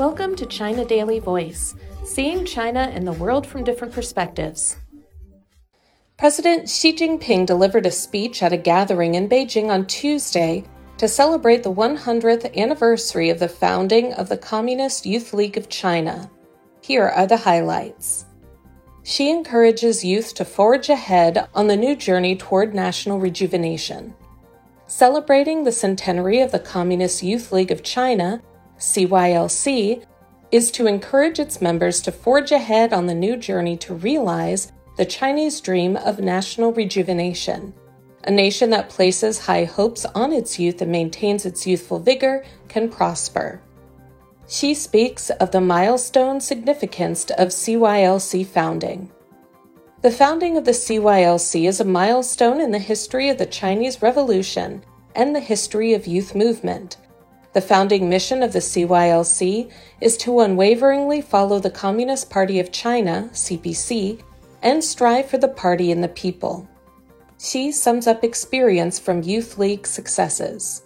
Welcome to China Daily Voice, seeing China and the world from different perspectives. President Xi Jinping delivered a speech at a gathering in Beijing on Tuesday to celebrate the 100th anniversary of the founding of the Communist Youth League of China. Here are the highlights. Xi encourages youth to forge ahead on the new journey toward national rejuvenation. Celebrating the centenary of the Communist Youth League of China, CYLC, is to encourage its members to forge ahead on the new journey to realize the Chinese dream of national rejuvenation. A nation that places high hopes on its youth and maintains its youthful vigor can prosper. Xi speaks of the milestone significance of CYLC founding. The founding of the CYLC is a milestone in the history of the Chinese Revolution and the history of youth movement. The founding mission of the CYLC is to unwaveringly follow the Communist Party of China, CPC, and strive for the party and the people. Xi sums up experience from Youth League successes.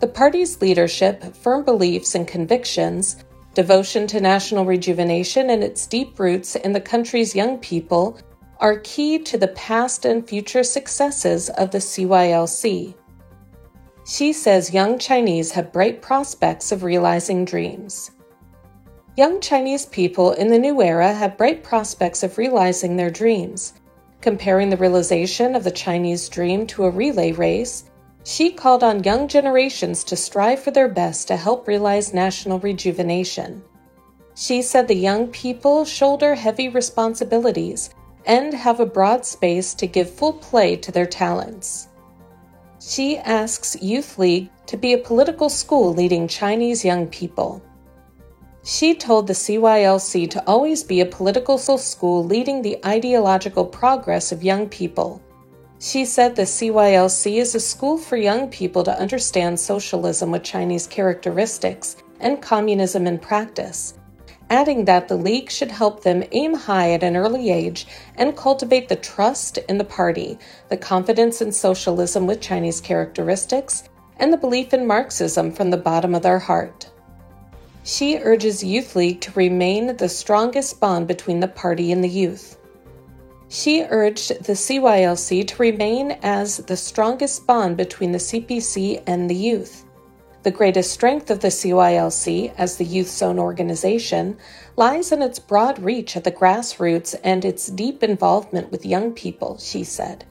The party's leadership, firm beliefs and convictions, devotion to national rejuvenation, and its deep roots in the country's young people are key to the past and future successes of the CYLC. Xi says young Chinese have bright prospects of realizing dreams. Young Chinese people in the new era have bright prospects of realizing their dreams. Comparing the realization of the Chinese dream to a relay race, Xi called on young generations to strive for their best to help realize national rejuvenation. Xi said the young people shoulder heavy responsibilities and have a broad space to give full play to their talents. Xi asks Youth League to be a political school leading Chinese young people. Xi told the CYLC to always be a political school leading the ideological progress of young people. She said the CYLC is a school for young people to understand socialism with Chinese characteristics and communism in practice adding that the League should help them aim high at an early age and cultivate the trust in the party, the confidence in socialism with Chinese characteristics, and the belief in Marxism from the bottom of their heart. Xi urges Youth League to remain the strongest bond between the party and the youth. Xi urged the CYLC to remain as the strongest bond between the CPC and the youth. The greatest strength of the CYLC as the youth zone organization lies in its broad reach at the grassroots and its deep involvement with young people, Xi said.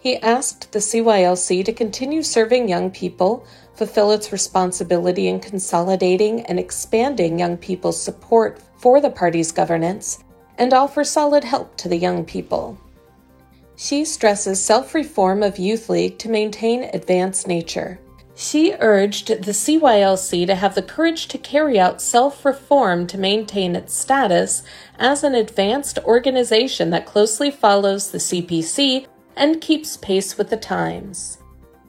He asked the CYLC to continue serving young people, fulfill its responsibility in consolidating and expanding young people's support for the party's governance, and offer solid help to the young people. Xi stresses self reform of Youth League to maintain advanced nature. Xi urged the CYLC to have the courage to carry out self reform to maintain its status as an advanced organization that closely follows the CPC and keeps pace with the times.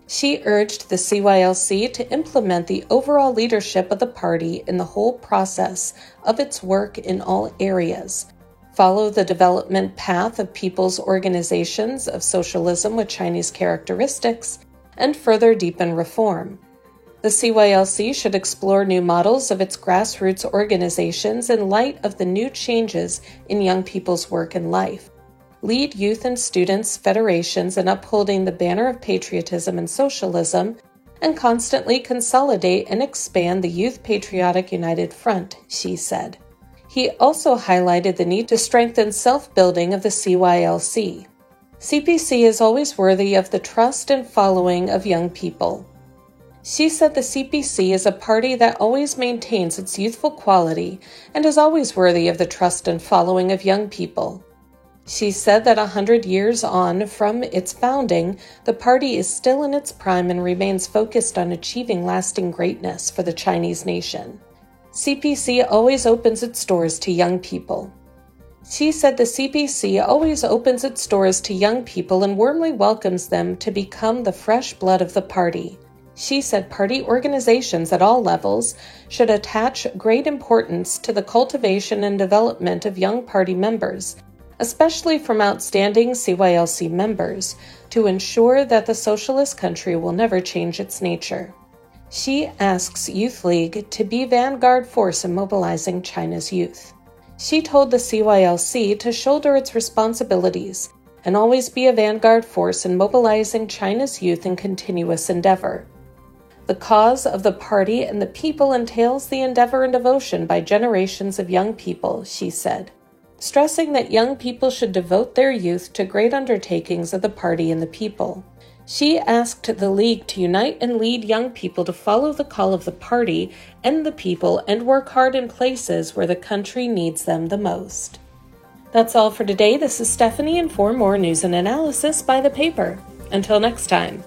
Xi urged the CYLC to implement the overall leadership of the party in the whole process of its work in all areas, follow the development path of people's organizations of socialism with Chinese characteristics, and further deepen reform. The CYLC should explore new models of its grassroots organizations in light of the new changes in young people's work and life. Lead youth and students federations in upholding the banner of patriotism and socialism, and constantly consolidate and expand the Youth Patriotic United Front, Xi said. He also highlighted the need to strengthen self building of the CYLC. CPC is always worthy of the trust and following of young people. Xi said the CPC is a party that always maintains its youthful quality and is always worthy of the trust and following of young people. Xi said that a hundred years on from its founding, the party is still in its prime and remains focused on achieving lasting greatness for the Chinese nation. CPC always opens its doors to young people. Xi said the CPC always opens its doors to young people and warmly welcomes them to become the fresh blood of the party. Xi said party organizations at all levels should attach great importance to the cultivation and development of young party members, especially from outstanding CYLC members, to ensure that the socialist country will never change its nature. Xi asks Youth League to be vanguard force in mobilizing China's youth. Xi told the CYLC to shoulder its responsibilities and always be a vanguard force in mobilizing China's youth in continuous endeavor. The cause of the party and the people entails the endeavor and devotion by generations of young people, Xi said, stressing that young people should devote their youth to great undertakings of the party and the people. Xi asked the League to unite and lead young people to follow the call of the party and the people and work hard in places where the country needs them the most. That's all for today. This is Stephanie, and for more news and analysis, by the paper. Until next time.